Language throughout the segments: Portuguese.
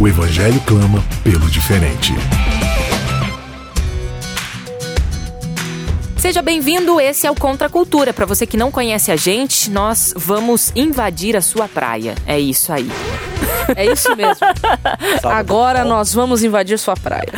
O Evangelho clama pelo diferente. Seja bem-vindo, esse é o Contra a Cultura. Para você que não conhece a gente, nós vamos invadir a sua praia. É isso aí. É isso mesmo. Agora nós vamos invadir sua praia.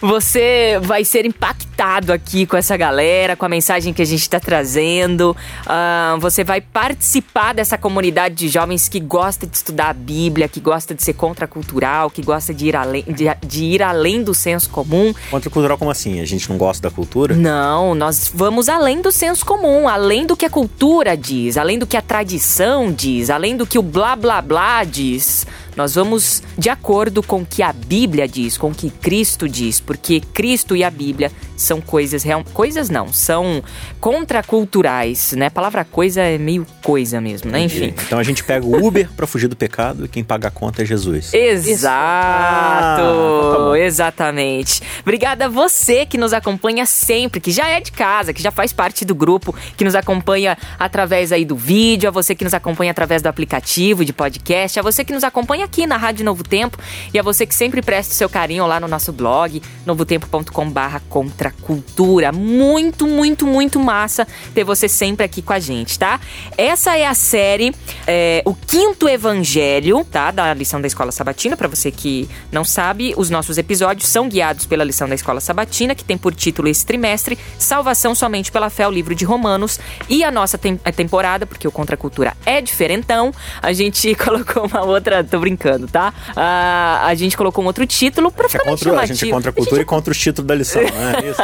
Você vai ser impactado aqui com essa galera, com a mensagem que a gente está trazendo. Uh, você vai participar dessa comunidade de jovens que gosta de estudar a Bíblia, que gosta de ser contracultural, que gosta de ir além, de, de ir além do senso comum. Contracultural como assim? A gente não gosta da cultura? Não, nós vamos além do senso comum, além do que a cultura diz, além do que a tradição diz, além do que o blá blá blá diz. Nós vamos de acordo com o que a Bíblia diz, com o que Cristo diz, porque Cristo e a Bíblia são coisas real, coisas não, são contraculturais, né? A palavra coisa é meio coisa mesmo, né? Enfim. Então a gente pega o Uber para fugir do pecado e quem paga a conta é Jesus. Exato. Ah, tá exatamente. Obrigada a você que nos acompanha sempre, que já é de casa, que já faz parte do grupo, que nos acompanha através aí do vídeo, a você que nos acompanha através do aplicativo de podcast, a você que nos acompanha aqui na Rádio Novo Tempo e a você que sempre presta seu carinho lá no nosso blog, novotempo.com/barra contracultura. Muito, muito, muito massa ter você sempre aqui com a gente, tá? Essa é a série, é, o quinto evangelho, tá? Da lição da Escola Sabatina. Para você que não sabe, os nossos episódios são guiados pela lição da Escola Sabatina, que tem por título esse trimestre Salvação somente pela fé, o livro de Romanos. E a nossa tem a temporada, porque o Contracultura é diferentão, a gente colocou uma outra. Tô brincando brincando, tá? Ah, a gente colocou um outro título pra ficar mais chamativo. A gente é contra a cultura a gente... e contra os títulos da lição, né? É isso?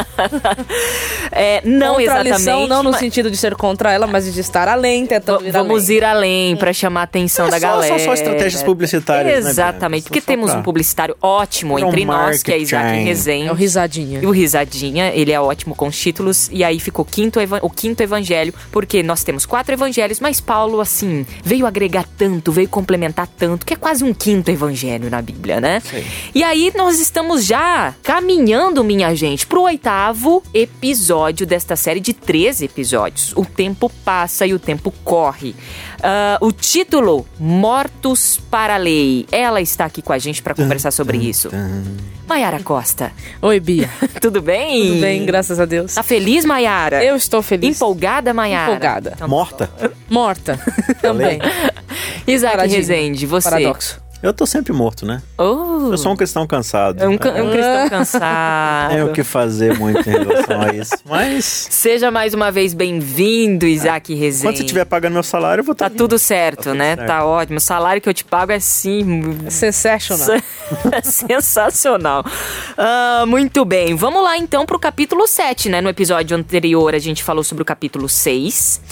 é, não contra exatamente. A lição, não no mas... sentido de ser contra ela, mas de estar além, tentando ir Vamos além. ir além pra chamar a atenção é da só, galera. São só estratégias publicitárias, né, Exatamente, né, porque temos pra... um publicitário ótimo é entre nós, que é Isaac Rezende. É o Risadinha. E o Risadinha, ele é ótimo com os títulos, e aí ficou quinto, o quinto evangelho, porque nós temos quatro evangelhos, mas Paulo, assim, veio agregar tanto, veio complementar tanto, que é quase um quinto evangelho evangelho na Bíblia, né? Sim. E aí nós estamos já caminhando, minha gente, pro oitavo episódio desta série de 13 episódios. O tempo passa e o tempo corre. Uh, o título Mortos para a Lei. Ela está aqui com a gente para conversar sobre isso. Maiara Costa. Oi, Bia. Tudo bem? Tudo bem, graças a Deus. Tá feliz, Maiara? Eu estou feliz. Empolgada, Maiara? Empolgada. Então, Morta? Morta. Também. Isaac Paradinho. Rezende, você. Paradoxo. Eu tô sempre morto, né? Oh. Eu sou um cristão cansado. É um, é um cristão cansado. Tem o que fazer muito em relação a isso. Mas. Seja mais uma vez bem-vindo, Isaac Rezende. Quando você estiver pagando meu salário, eu vou estar. Tá, tá tudo certo, tá né? Certo. Tá ótimo. O salário que eu te pago é sim. Sensacional. Sensacional. Uh, muito bem. Vamos lá então pro capítulo 7, né? No episódio anterior a gente falou sobre o capítulo 6.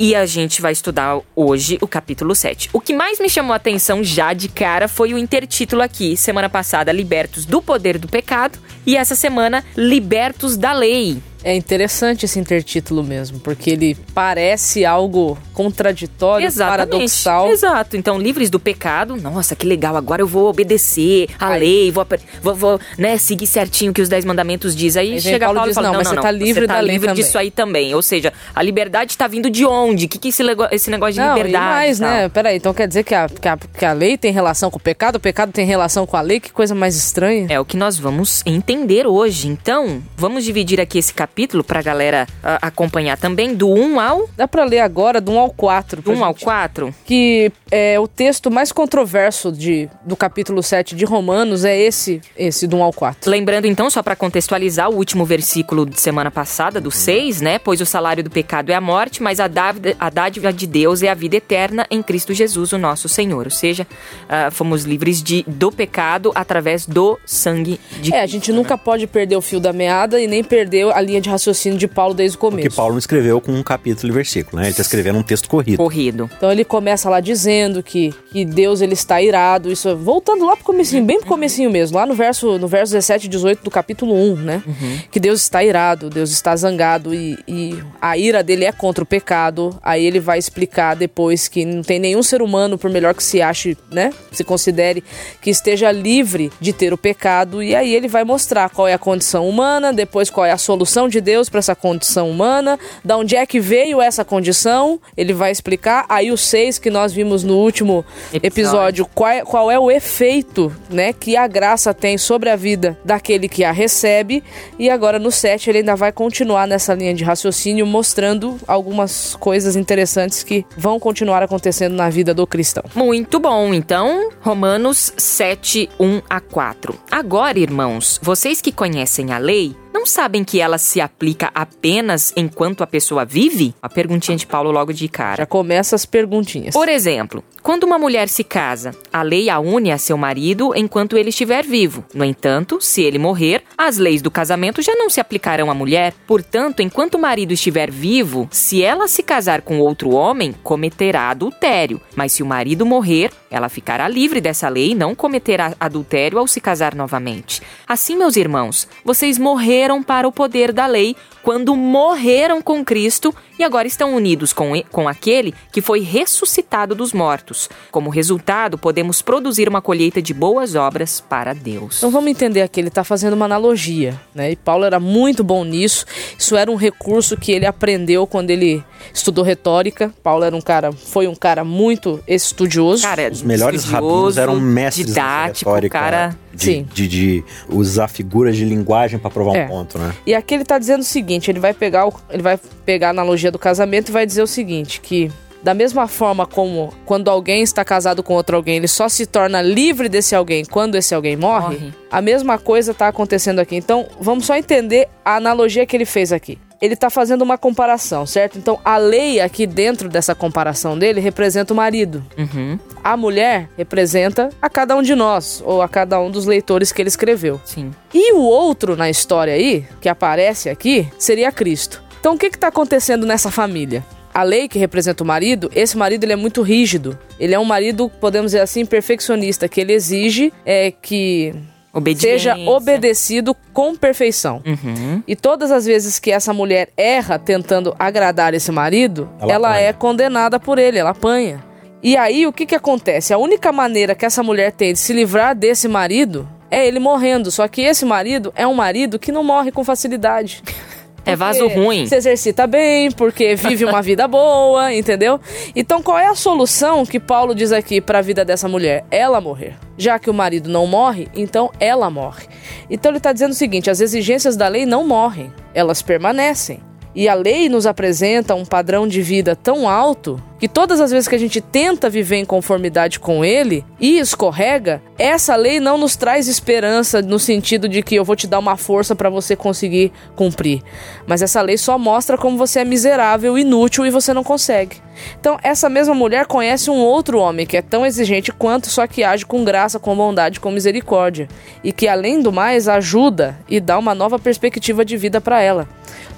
E a gente vai estudar hoje o capítulo 7. O que mais me chamou a atenção já de cara foi o intertítulo aqui. Semana passada, Libertos do Poder do Pecado. E essa semana, Libertos da Lei. É interessante esse intertítulo mesmo, porque ele parece algo contraditório, Exatamente. paradoxal. Exato. Então, livres do pecado, nossa, que legal, agora eu vou obedecer a Aí. lei, vou, vou, vou né, seguir certinho o que os dez mandamentos diz. Aí, aí chega Paulo, Paulo diz, e fala, não, não, mas não, você tá livre você tá da livre lei disso também. aí também. Ou seja, a liberdade está vindo de onde? O que, que esse, esse negócio de não, liberdade? E mais, né? Peraí, então quer dizer que a, que, a, que a lei tem relação com o pecado, o pecado tem relação com a lei? Que coisa mais estranha. É o que nós vamos entender hoje. Então, vamos dividir aqui esse capítulo pra galera uh, acompanhar também, do 1 ao. Dá pra ler agora, do 1 ao 4. Do 1 ao 4? Que é o texto mais controverso de, do capítulo 7 de Romanos é esse, esse do 1 ao 4. Lembrando então, só para contextualizar, o último versículo de semana passada, do 6, né? Pois o salário do pecado é a morte, mas a dádiva, a dádiva de Deus é a vida eterna em Cristo Jesus, o nosso Senhor. Ou seja, uh, fomos livres de, do pecado através do sangue de É, a gente nunca pode perder o fio da meada e nem perder a linha linha de raciocínio de Paulo desde o começo. Porque Paulo não escreveu com um capítulo e versículo, né? Ele está escrevendo um texto corrido. Corrido. Então ele começa lá dizendo que, que Deus ele está irado, isso voltando lá pro comecinho, bem pro comecinho mesmo, lá no verso no verso 17 e 18 do capítulo 1, né? Uhum. Que Deus está irado, Deus está zangado e, e a ira dele é contra o pecado. Aí ele vai explicar depois que não tem nenhum ser humano, por melhor que se ache, né? Se considere que esteja livre de ter o pecado. E aí ele vai mostrar qual é a condição humana, depois qual é a solução de Deus para essa condição humana, da onde é que veio essa condição. Ele vai explicar. Aí os seis que nós vimos no último Episódio. episódio, qual é, qual é o efeito, né, que a graça tem sobre a vida daquele que a recebe. E agora no 7 ele ainda vai continuar nessa linha de raciocínio, mostrando algumas coisas interessantes que vão continuar acontecendo na vida do cristão. Muito bom. Então, Romanos 7, 1 a 4. Agora, irmãos, vocês que conhecem a lei, não sabem que ela se aplica apenas enquanto a pessoa vive? A perguntinha de Paulo logo de Já cara. começa as perguntinhas. Por exemplo, quando uma mulher se casa, a lei a une a seu marido enquanto ele estiver vivo. No entanto, se ele morrer, as leis do casamento já não se aplicarão à mulher. Portanto, enquanto o marido estiver vivo, se ela se casar com outro homem, cometerá adultério. Mas se o marido morrer, ela ficará livre dessa lei e não cometerá adultério ao se casar novamente. Assim, meus irmãos, vocês morreram para o poder da lei quando morreram com Cristo e agora estão unidos com, com aquele que foi ressuscitado dos mortos. Como resultado, podemos produzir uma colheita de boas obras para Deus. Então vamos entender aqui, ele está fazendo uma analogia, né? E Paulo era muito bom nisso. Isso era um recurso que ele aprendeu quando ele estudou retórica. Paulo era um cara, foi um cara muito estudioso. Cara, Os melhores rabinos eram mestres didático, retórica, cara. de, Sim. de, de usar figuras de linguagem para provar É. um ponto, né? E aqui ele tá dizendo o seguinte, ele vai pegar o, ele vai pegar a analogia do casamento e vai dizer o seguinte, que da mesma forma como quando alguém está casado com outro alguém, ele só se torna livre desse alguém quando esse alguém morre, Morre. a mesma coisa tá acontecendo aqui. Então, vamos só entender a analogia que ele fez aqui. Ele tá fazendo uma comparação, certo? Então, a lei aqui dentro dessa comparação dele representa o marido. Uhum, A mulher representa a cada um de nós, ou a cada um dos leitores que ele escreveu. sim. E o outro na história aí, que aparece aqui, seria Cristo. Então o que está acontecendo nessa família? A lei que representa o marido, esse marido ele é muito rígido. Ele é um marido, podemos dizer assim, perfeccionista, que ele exige é, que seja obedecido com perfeição. Uhum. E todas as vezes que essa mulher erra tentando agradar esse marido, Ela ela, é condenada por ele, ela apanha. E aí o que que acontece? A única maneira que essa mulher tem de se livrar desse marido é ele morrendo. Só que esse marido é um marido que não morre com facilidade. É vaso ruim. Se exercita bem, porque vive uma vida boa, entendeu? Então qual é a solução que Paulo diz aqui para a vida dessa mulher? Ela morrer. Já que o marido não morre, então ela morre. Então ele está dizendo o seguinte: as exigências da lei não morrem, elas permanecem. E a lei nos apresenta um padrão de vida tão alto que todas as vezes que a gente tenta viver em conformidade com ele e escorrega, essa lei não nos traz esperança no sentido de que eu vou te dar uma força para você conseguir cumprir. Mas essa lei só mostra como você é miserável, inútil e você não consegue. Então, essa mesma mulher conhece um outro homem que é tão exigente quanto, só que age com graça, com bondade, com misericórdia. E que, além do mais, ajuda e dá uma nova perspectiva de vida para ela.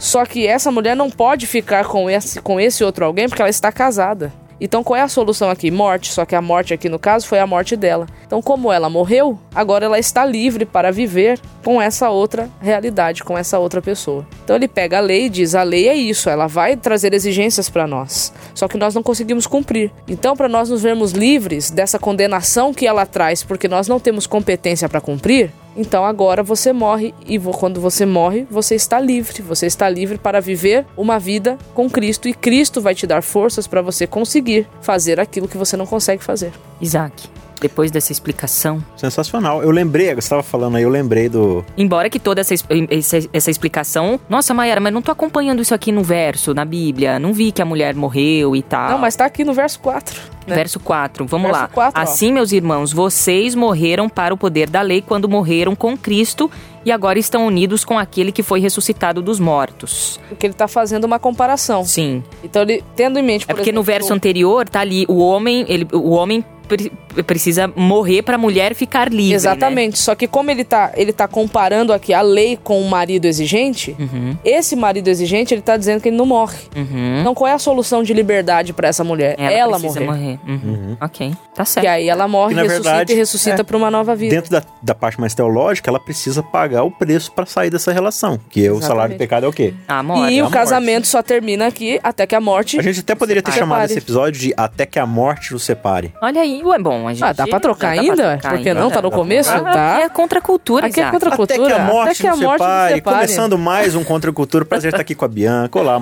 Só que essa mulher não pode ficar com esse, com esse outro alguém porque ela está casada. Então qual é a solução aqui? Morte, só que a morte aqui no caso foi a morte dela. Então como ela morreu, agora ela está livre para viver com essa outra realidade, com essa outra pessoa. Então ele pega a lei e diz: a lei é isso, ela vai trazer exigências para nós, só que nós não conseguimos cumprir. Então para nós nos vermos livres dessa condenação que ela traz, porque nós não temos competência para cumprir, então agora você morre e quando você morre, você está livre. Você está livre para viver uma vida com Cristo e Cristo vai te dar forças para você conseguir fazer aquilo que você não consegue fazer. Isaac, depois dessa explicação, Sensacional. Eu lembrei, você estava falando aí, eu lembrei do. embora que toda essa, es- essa, essa explicação. Nossa, Mayara, mas não tô acompanhando isso aqui no verso, na Bíblia. Não vi que a mulher morreu e tal. Não, mas tá aqui no verso 4. né? Verso 4, vamos Verso lá. 4, ó. assim, meus irmãos, vocês morreram para o poder da lei quando morreram com Cristo e agora estão unidos com aquele que foi ressuscitado dos mortos. Porque ele tá fazendo uma comparação. Sim. Então ele tendo em mente, É por porque no exemplo, verso anterior tá ali o homem, ele, o homem pre- precisa morrer pra mulher ficar livre. Exatamente. Só que como ele tá, ele tá comparando aqui a lei com o marido exigente, Uhum. esse marido exigente, ele tá dizendo que ele não morre. Né? Uhum. Então qual é a solução de liberdade pra essa mulher? Ela, precisa morrer. Uhum. Ok, tá E certo. aí ela morre, E, na ressuscita verdade, e ressuscita é. pra uma nova vida. Dentro da, da parte mais teológica, ela precisa pagar o preço pra sair dessa relação. Que o salário do pecado é o quê? A morte. e a o morte. casamento só termina aqui até que a morte. A gente até poderia ter Separe. chamado esse episódio de Até que a morte nos separe. Olha aí, ué, bom, a gente... Ah, dá pra trocar dá pra ainda? trocar Porque ainda. não? Tá no começo? Ah, Tá. É contra a cultura, Aqui é contra a Até cultura. que a morte, Até que a morte separe. separe. Começando mais um Contra a Cultura. Prazer estar aqui com a Bianca. Olá,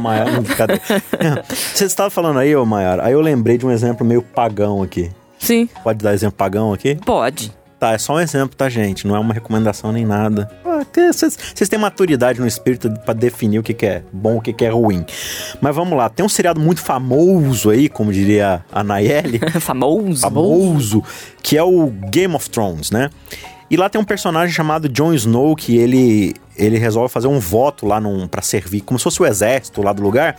Cadê? Você estava falando aí, ô Mayara. Aí eu lembrei de um exemplo meio pagão aqui. Sim. Pode dar exemplo pagão aqui? Pode. Tá, é só um exemplo, tá, gente? Não é uma recomendação nem nada. Ah, Vocês têm maturidade no espírito pra definir o que, que é bom e o que, que é ruim. Mas vamos lá, tem um seriado muito famoso aí, como diria a Nayeli, Famoso. famoso, que é o Game of Thrones, né? E lá tem um personagem chamado Jon Snow que ele ele resolve fazer um voto lá para servir, como se fosse o exército lá do lugar.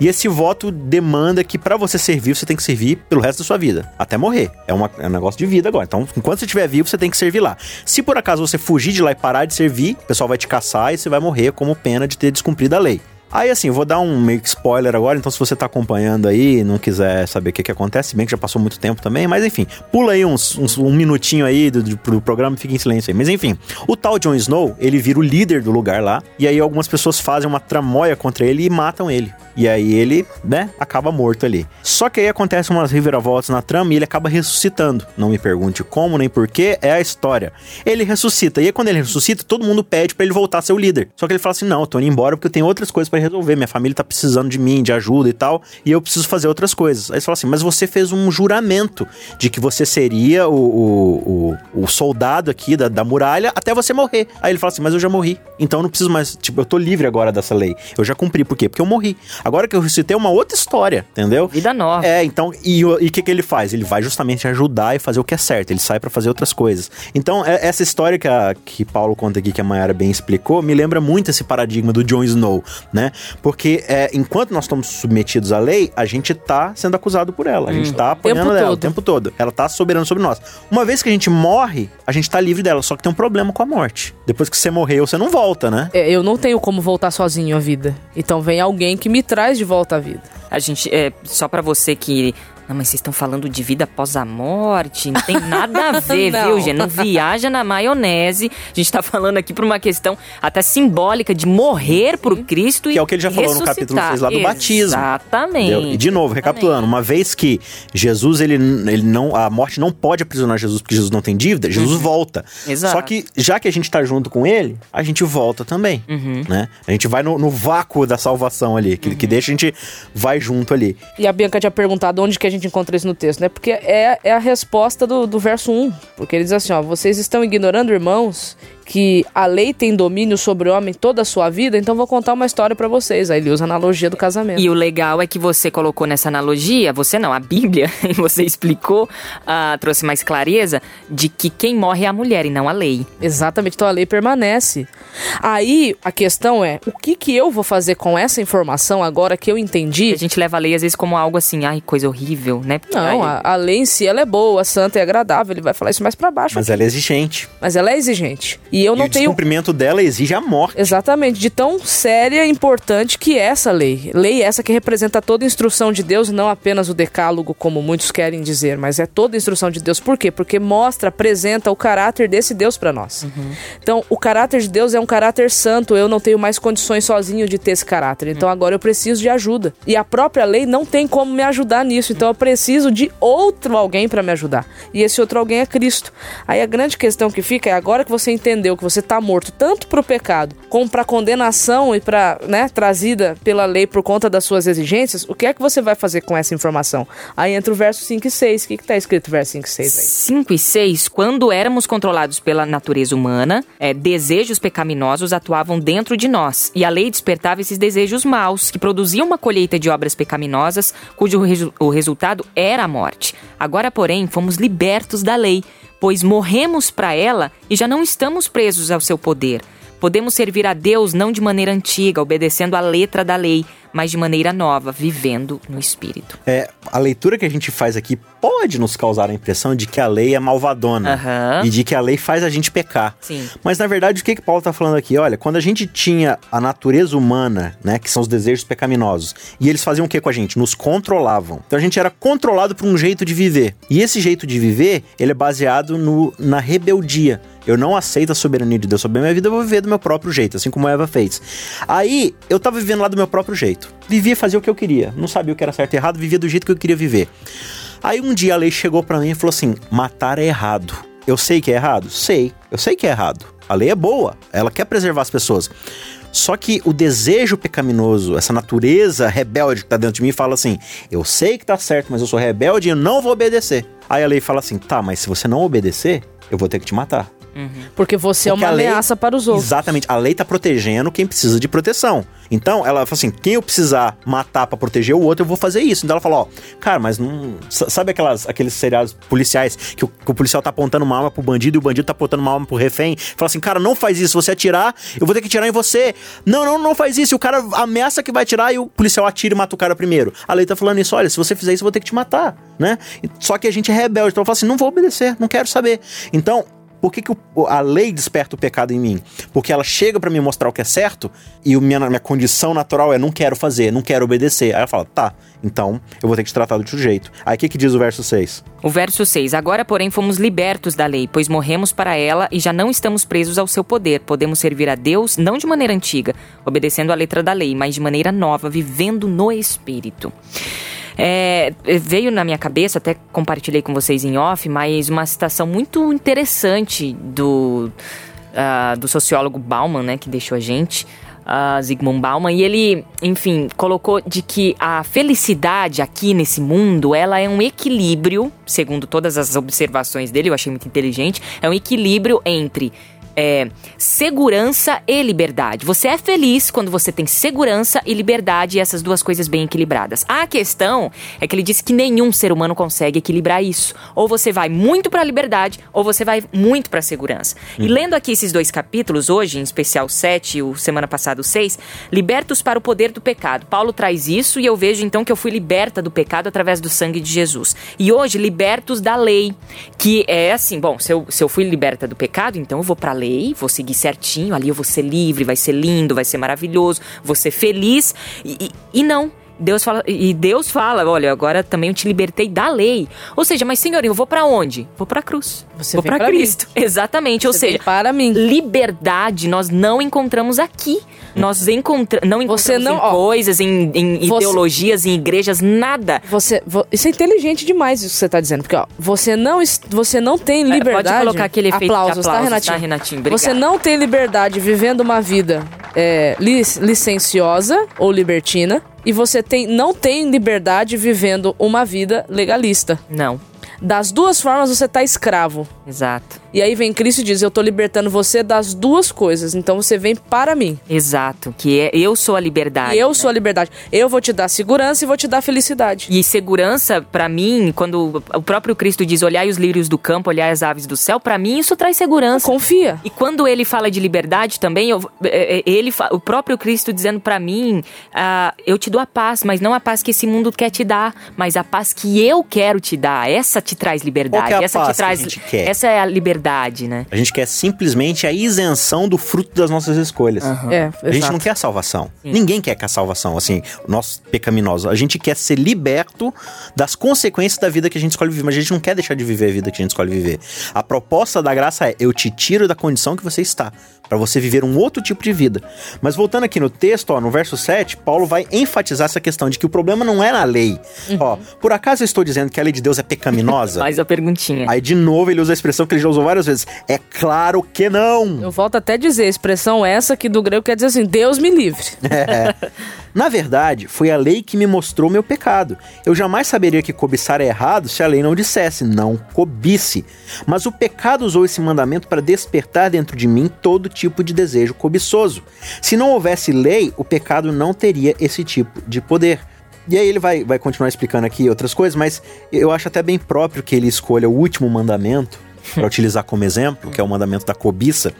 E esse voto demanda que pra você servir, você tem que servir pelo resto da sua vida, até morrer. É, uma, é um negócio de vida agora. Então, enquanto você estiver vivo, você tem que servir lá. Se por acaso você fugir de lá e parar de servir, o pessoal vai te caçar e você vai morrer como pena de ter descumprido a lei. Aí, assim, eu vou dar um meio que spoiler agora, então se você tá acompanhando aí não quiser saber o que, que acontece, bem que já passou muito tempo também, mas enfim, pula aí uns, uns- um minutinho aí do, do, pro programa e fica em silêncio aí. Mas enfim, o tal Jon Snow, ele vira o líder do lugar lá, e aí algumas pessoas fazem uma tramóia contra ele e matam ele. E aí ele, né, acaba morto ali. Só que aí acontecem umas reviravoltas na trama e ele acaba ressuscitando. Não me pergunte como nem porquê, é a história. Ele ressuscita, e aí quando ele ressuscita, todo mundo pede pra ele voltar a ser o líder. Só que ele fala assim: não, eu tô indo embora porque eu tenho outras coisas pra resolver. Minha família tá precisando de mim, de ajuda e tal, e eu preciso fazer outras coisas. Aí ele fala assim: mas você fez um juramento de que você seria o, o, o, o soldado aqui da, da muralha até você morrer. Aí ele fala assim: mas eu já morri. Então eu não preciso mais. Tipo, eu tô livre agora dessa lei. Eu já cumpri. Por quê? Porque eu morri. Agora que eu ressuscitei é uma outra história, entendeu? Vida nova. É, então, e o que, que ele faz? Ele vai justamente ajudar e fazer o que é certo, ele sai pra fazer outras coisas. Então, é- essa história que, a, que Paulo conta aqui, que a Mayara bem explicou, me lembra muito esse paradigma do Jon Snow, né? Porque é, enquanto nós estamos submetidos à lei, a gente tá sendo acusado por ela, a gente tá apanhando Tempo dela o tempo todo. Ela tá soberana sobre nós. Uma vez que a gente morre, a gente tá livre dela, só que tem um problema com a morte. Depois que você morreu, você não volta, né? É, eu não tenho como voltar sozinho à vida. Então vem alguém que me traz de volta à vida. A gente, é, só pra você que. Não, mas vocês estão falando de vida após a morte. Não tem nada a ver, viu, gente? Não viaja na maionese. A gente tá falando aqui por uma questão até simbólica de morrer por Cristo e Que é o que ele já falou no capítulo ressuscitar. 6 lá do batismo. Exatamente. Entendeu? E de novo, recapitulando, uma vez que Jesus, ele, ele não, a morte não pode aprisionar Jesus porque Jesus não tem dívida, Jesus volta. Uhum. Exato. Só que já que a gente tá junto com ele, a gente volta também, Uhum. né? A gente vai no, no vácuo da salvação ali, que, Uhum. que deixa a gente vai junto ali. E a Bianca tinha perguntado onde que a gente encontra isso no texto, né? Porque é, é a resposta do, do verso 1. Porque ele diz assim, ó, vocês estão ignorando, irmãos, que a lei tem domínio sobre o homem toda a sua vida, então vou contar uma história pra vocês. Aí ele usa a analogia do casamento. E o legal é que você colocou nessa analogia, você não, a Bíblia, e você explicou, ah, trouxe mais clareza de que quem morre é a mulher e não a lei. Exatamente, então a lei permanece. Aí a questão é, o que que eu vou fazer com essa informação agora que eu entendi? A gente leva a lei às vezes como algo assim, ai, coisa horrível, né? Porque, Não, ai, a, a lei em si ela é boa, santa e agradável. Ele vai falar isso mais pra baixo. Mas ela é exigente. Mas ela é exigente. E eu e não o tenho descumprimento dela exige a morte. Exatamente, de tão séria e importante que é essa lei. Lei essa que representa toda a instrução de Deus, não apenas o decálogo, como muitos querem dizer, mas é toda a instrução de Deus. Por quê? Porque mostra, apresenta o caráter desse Deus para nós. Então, o caráter de Deus é um caráter santo, eu não tenho mais condições sozinho de ter esse caráter. Então, agora eu preciso de ajuda. E a própria lei não tem como me ajudar nisso, então eu preciso de outro alguém para me ajudar. E esse outro alguém é Cristo. Aí a grande questão que fica é agora que você entendeu que você está morto tanto para o pecado como para condenação e para, né, trazida pela lei por conta das suas exigências, o que é que você vai fazer com essa informação? Aí entra o verso 5 e 6. O que, que tá escrito no verso 5 e 6 aí? 5 e 6, quando éramos controlados pela natureza humana, é, desejos pecaminosos atuavam dentro de nós, e a lei despertava esses desejos maus, que produziam uma colheita de obras pecaminosas, cujo resu- o resultado era a morte. Agora, porém, fomos libertos da lei, pois morremos para ela e já não estamos presos ao seu poder. Podemos servir a Deus não de maneira antiga, obedecendo a letra da lei, mas de maneira nova, vivendo no Espírito. É, a leitura que a gente faz aqui pode nos causar a impressão de que a lei é malvadona Aham. e de que a lei faz a gente pecar. Sim. Mas na verdade, o que que Paulo está falando aqui? Olha, quando a gente tinha a natureza humana, né, que são os desejos pecaminosos, e eles faziam o que com a gente? Nos controlavam. Então a gente era controlado por um jeito de viver. E esse jeito de viver, ele é baseado no, na rebeldia. Eu não aceito a soberania de Deus sobre a minha vida, eu vou viver do meu próprio jeito, assim como Eva fez. Aí, eu tava vivendo lá do meu próprio jeito. Vivia fazer o que eu queria. Não sabia o que era certo e errado, vivia do jeito que eu queria viver. Aí um dia a lei chegou pra mim e falou assim: matar é errado. Eu sei que é errado? Sei. Eu sei que é errado. A lei é boa. Ela quer preservar as pessoas. Só que o desejo pecaminoso, essa natureza rebelde que tá dentro de mim, fala assim: eu sei que tá certo, mas eu sou rebelde e eu não vou obedecer. Aí a lei fala assim: tá, mas se você não obedecer, eu vou ter que te matar. Porque você Porque é uma lei- ameaça para os outros. Exatamente. A lei tá protegendo quem precisa de proteção. Então, ela fala assim: quem eu precisar matar pra proteger o outro, eu vou fazer isso. Então ela fala: ó, cara, mas não. sa- Sabe aquelas, aqueles seriados policiais que o, que o policial tá apontando uma arma pro bandido e o bandido tá apontando uma arma pro refém? Fala assim: cara, não faz isso. Se você atirar, eu vou ter que atirar em você. Não, não, não faz isso. E o cara ameaça que vai atirar e o policial atira e mata o cara primeiro. A lei tá falando isso: olha, se você fizer isso, eu vou ter que te matar, né? Só que a gente é rebelde. Então ela fala assim: não vou obedecer, não quero saber. Então, por que, que a lei desperta o pecado em mim? Porque ela chega pra me mostrar o que é certo e minha, minha condição natural é não quero fazer, não quero obedecer. Aí ela fala, tá, então eu vou ter que te tratar do outro jeito. Aí o que, que diz o verso 6? O verso 6: Agora, porém, fomos libertos da lei, pois morremos para ela e já não estamos presos ao seu poder. Podemos servir a Deus não de maneira antiga, obedecendo à letra da lei, mas de maneira nova, vivendo no Espírito. É, veio na minha cabeça, até compartilhei com vocês em off, mas uma citação muito interessante do, ah, do sociólogo Bauman, né, que deixou a gente. ah, Zygmunt Bauman, e ele, enfim, colocou de que a felicidade aqui nesse mundo, ela é um equilíbrio, segundo todas as observações dele, eu achei muito inteligente, é um equilíbrio entre é, segurança e liberdade. Você é feliz quando você tem segurança e liberdade e essas duas coisas bem equilibradas. A questão é que ele disse que nenhum ser humano consegue equilibrar isso. Ou você vai muito para a liberdade, ou você vai muito para a segurança. E lendo aqui esses dois capítulos, hoje, em especial 7 e o semana passada o 6, libertos para o poder do pecado. Paulo traz isso e eu vejo então que eu fui liberta do pecado através do sangue de Jesus. E hoje, libertos da lei, que é assim, bom, se eu, se eu fui liberta do pecado, então eu vou pra vou seguir certinho, ali eu vou ser livre, vai ser lindo, vai ser maravilhoso, vou ser feliz. E, e, e não. Deus fala, e Deus fala, olha, agora também eu te libertei da lei. Ou seja, mas senhor, eu vou pra onde? Vou pra cruz. Você vou pra pra mim. Cristo. Exatamente, ou Você vem seja, para mim. liberdade nós não encontramos aqui. Nós encontra não encontramos Você não- em ó, coisas, em, em você- ideologias, em igrejas, nada. Você, vo- isso é inteligente demais isso que você tá dizendo, porque ó, você não você não tem liberdade. Pode colocar aquele efeito aplausos, de aplausos, tá, Renatinho? tá, Renatinho? Obrigado. Você não tem liberdade vivendo uma vida é, lic- licenciosa ou libertina e você tem, não tem liberdade vivendo uma vida legalista. Não, Das duas formas você tá escravo. exato. E aí vem Cristo e diz: Eu tô libertando você das duas coisas. Então você vem para mim. Exato, que é eu sou a liberdade. Eu né? sou a liberdade. Eu vou te dar segurança e vou te dar felicidade. E segurança, pra mim, quando o próprio Cristo diz olhai os lírios do campo, olhai as aves do céu, pra mim isso traz segurança. Confia. E quando ele fala de liberdade também, eu- é, é, ele, o próprio Cristo dizendo pra mim, ah, eu te dou a paz, mas não a paz que esse mundo quer te dar, mas a paz que eu quero te dar. Essa te traz liberdade. É a essa paz te que traz. a gente quer? Essa é a liberdade, né? A gente quer simplesmente a isenção do fruto das nossas escolhas. É, A gente não quer a salvação. Ninguém quer que a salvação, assim, nós pecaminosos. A gente quer ser liberto das consequências da vida que a gente escolhe viver, mas a gente não quer deixar de viver a vida que a gente escolhe viver. A proposta da graça é: eu te tiro da condição que você está, para você viver um outro tipo de vida. Mas voltando aqui no texto, ó, no verso 7, Paulo vai enfatizar essa questão de que o problema não é na lei. Ó, por acaso eu estou dizendo que a lei de Deus é pecaminosa? Mais a perguntinha. Aí de novo ele usa a expressão que ele já usou várias vezes. É claro que não. Eu volto até a dizer, a expressão essa que do grego quer dizer assim, Deus me livre. Na verdade, foi a lei que me mostrou meu pecado. Eu jamais saberia que cobiçar é errado se a lei não dissesse, não cobice. Mas o pecado usou esse mandamento para despertar dentro de mim todo tipo de desejo cobiçoso. Se não houvesse lei, o pecado não teria esse tipo de poder. E aí ele vai, vai continuar explicando aqui outras coisas, mas eu acho até bem próprio que ele escolha o último mandamento para utilizar como exemplo, que é o mandamento da cobiça,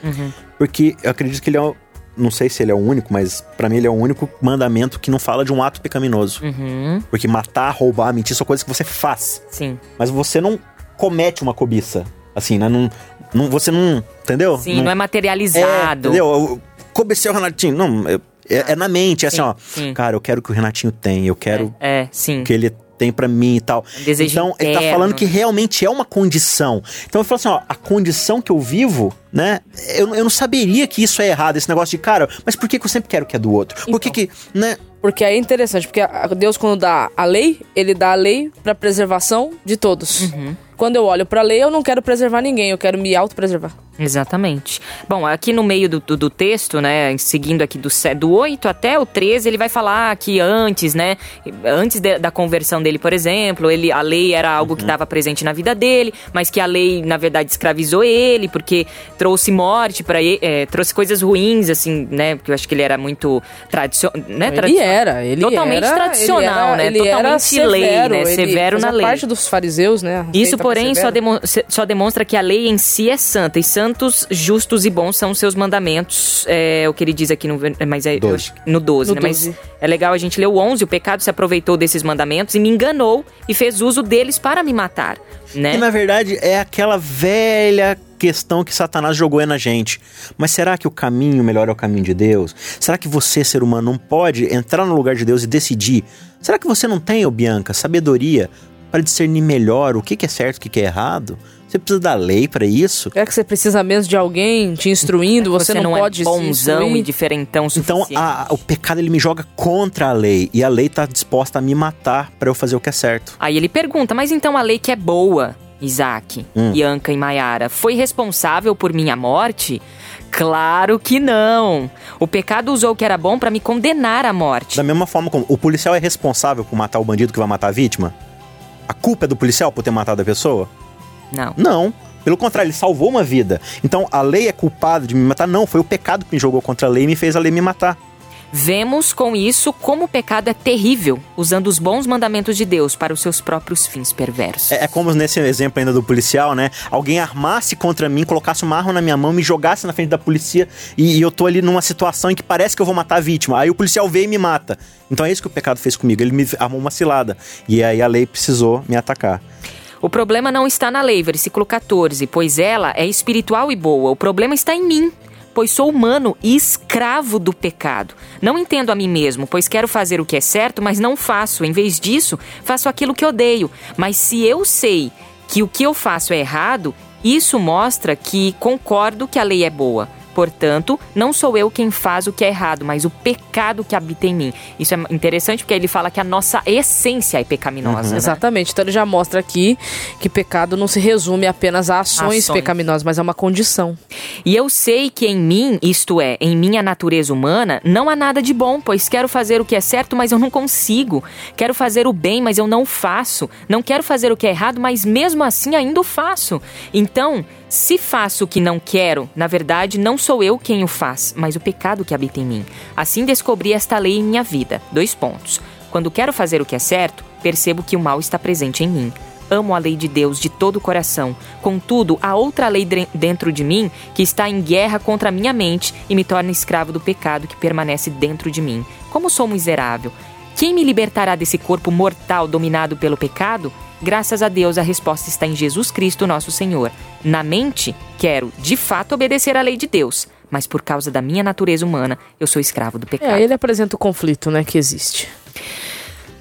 porque eu acredito que ele é o- não sei se ele é o único, mas para mim ele é o único mandamento que não fala de um ato pecaminoso. Uhum. Porque matar, roubar, mentir são coisas que você faz. Sim. Mas você não comete uma cobiça. Assim, né? Não, não, você não. Entendeu? Sim, não, é é, materializado. entendeu? Eu cobicei o Renatinho. Não, eu- é, é na mente, é assim, Sim, ó. sim. Cara, eu quero que o Renatinho tenha, eu quero É, sim. que ele tem pra mim e tal. Desejo então, ele tá interno. falando que realmente é uma condição. Então, eu falo assim, ó, a condição que eu vivo, né? Eu, eu não saberia que isso é errado, esse negócio de, cara, mas por que, que eu sempre quero que é do outro? Por que Então. que, né? Porque é interessante, porque a- Deus, quando dá a lei, ele dá a lei pra preservação de todos. Uhum. Quando eu olho pra lei, eu não quero preservar ninguém, eu quero me autopreservar. Exatamente. Bom, aqui no meio do, do, do texto, né, seguindo aqui do, do 8 até o 13, ele vai falar que antes, né, antes de- da conversão dele, por exemplo, ele, a lei era algo que estava presente na vida dele, mas que a lei, na verdade, escravizou ele, porque trouxe morte para ele, é, trouxe coisas ruins, assim, né, porque eu acho que ele era muito tradicional, né, ele tradicional. era, ele Totalmente era, tradicional, ele era, né, Ele totalmente era severo, lei, né, ele severo na lei. parte dos fariseus, né? Isso, porém, só, severo. demo- se- só demonstra que a lei em si é santa. E santos, justos e bons são os seus mandamentos. É o que ele diz aqui no, ver- mas é, eu Doze. no 12, No né? Mas 12. é legal a gente ler o 11. O pecado se aproveitou desses mandamentos e me enganou e fez uso deles para me matar. Né? Que na verdade é aquela velha questão que Satanás jogou aí na gente. Mas será que o caminho melhor é o caminho de Deus? Será que você, ser humano, não pode entrar no lugar de Deus e decidir? Será que você não tem, ô Bianca, sabedoria para discernir melhor o que que é certo e o que que é errado? Você precisa da lei para isso? É que você precisa mesmo de alguém te instruindo, você, não, pode é se bonzão instruir. e diferentão o Então suficiente. a- o pecado ele me joga contra a lei e a lei tá disposta a me matar para eu fazer o que é certo. Aí ele pergunta, mas então a lei que é boa, Isaac, Hum. Bianca e Maiara, foi responsável por minha morte? Claro que não. O pecado usou o que era bom para me condenar à morte. Da mesma forma como o policial é responsável por matar o bandido que vai matar a vítima? A culpa é do policial por ter matado a pessoa? Não. Não. Pelo contrário, ele salvou uma vida. Então a lei é culpada de me matar? Não, foi o pecado que me jogou contra a lei e me fez a lei me matar. Vemos com isso como o pecado é terrível, usando os bons mandamentos de Deus para os seus próprios fins perversos. É, é como nesse exemplo ainda do policial, né? Alguém armasse contra mim, colocasse uma arma na minha mão, me jogasse na frente da polícia e, e eu tô ali numa situação em que parece que eu vou matar a vítima. Aí o policial veio e me mata. Então é isso que o pecado fez comigo. Ele me armou uma cilada. E aí a lei precisou me atacar. O problema não está na lei, versículo 14, pois ela é espiritual e boa. O problema está em mim, pois sou humano e escravo do pecado. Não entendo a mim mesmo, pois quero fazer o que é certo, mas não faço. Em vez disso, faço aquilo que odeio. Mas se eu sei que o que eu faço é errado, isso mostra que concordo que a lei é boa. Portanto, não sou eu quem faz o que é errado, mas o pecado que habita em mim. Isso é interessante porque ele fala que a nossa essência é pecaminosa. né? Exatamente. Então ele já mostra aqui que pecado não se resume apenas a ações, Ações. pecaminosas, mas é uma condição. E eu sei que em mim, isto é, em minha natureza humana, não há nada de bom, pois quero fazer o que é certo, mas eu não consigo. Quero fazer o bem, mas eu não faço. Não quero fazer o que é errado, mas mesmo assim ainda o faço. Então, se faço o que não quero, na verdade não sou eu quem o faz, mas o pecado que habita em mim. Assim descobri esta lei em minha vida. Dois pontos. Quando quero fazer o que é certo, percebo que o mal está presente em mim. Amo a lei de Deus de todo o coração. Contudo, há outra lei dentro de mim que está em guerra contra a minha mente e me torna escravo do pecado que permanece dentro de mim. Como sou miserável! Quem me libertará desse corpo mortal dominado pelo pecado? Graças a Deus, a resposta está em Jesus Cristo, nosso Senhor. Na mente, quero, de fato, obedecer à lei de Deus, mas por causa da minha natureza humana, eu sou escravo do pecado. É, ele apresenta o conflito, né, que existe.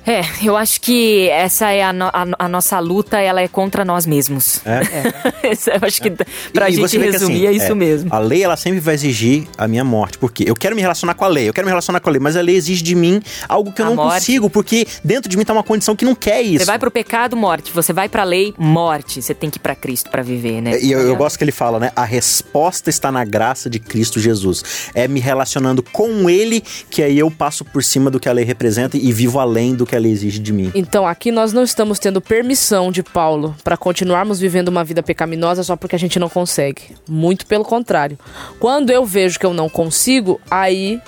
É, eu acho que essa é a, no- a- a nossa luta, ela é contra nós mesmos. É. Essa eu acho que pra E- gente resumir assim, é isso mesmo. A lei, ela sempre vai exigir a minha morte. Porque eu quero me relacionar com a lei, eu quero me relacionar com a lei, mas a lei exige de mim algo que eu A não morte. consigo, porque dentro de mim tá uma condição que não quer isso. Você vai pro pecado, morte. Você vai pra lei, morte. Você tem que ir pra Cristo pra viver, né? E eu, eu gosto que ele fala, né? A resposta está na graça de Cristo Jesus. É me relacionando com Ele que aí eu passo por cima do que a lei representa e vivo além do que a lei exige de mim. Então, aqui nós não estamos tendo permissão de Paulo para continuarmos vivendo uma vida pecaminosa só porque a gente não consegue. Muito pelo contrário. Quando eu vejo que eu não consigo, aí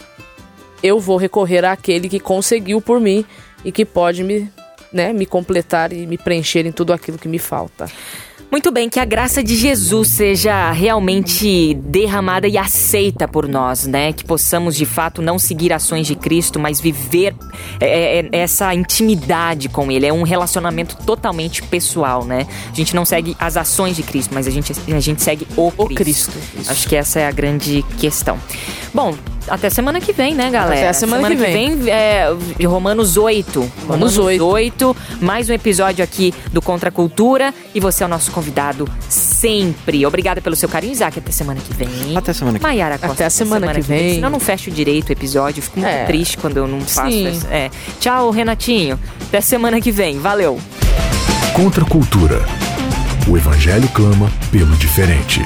eu vou recorrer àquele que conseguiu por mim e que pode me, né, me completar e me preencher em tudo aquilo que me falta. Muito bem, que a graça de Jesus seja realmente derramada e aceita por nós, né? Que possamos de fato não seguir ações de Cristo, mas viver é, é, essa intimidade com Ele. É um relacionamento totalmente pessoal, né? A gente não segue as ações de Cristo, mas a gente, a gente segue o Cristo. O Cristo. Acho que essa é a grande questão. Bom, até semana que vem, né, galera? Até a semana, semana que vem. vem é, Romanos 8. Romanos 8. 8. Mais um episódio aqui do Contra a Cultura. E você é o nosso convidado sempre. Obrigada pelo seu carinho, Isaac. Até semana que vem. Até semana que vem. Maiara Costa. Até a semana que vem. Senão eu não fecho direito o episódio. Eu Fico muito É. triste quando eu não faço Sim. essa- é. Tchau, Renatinho. Até semana que vem. Valeu. Contra a cultura. O evangelho clama pelo diferente.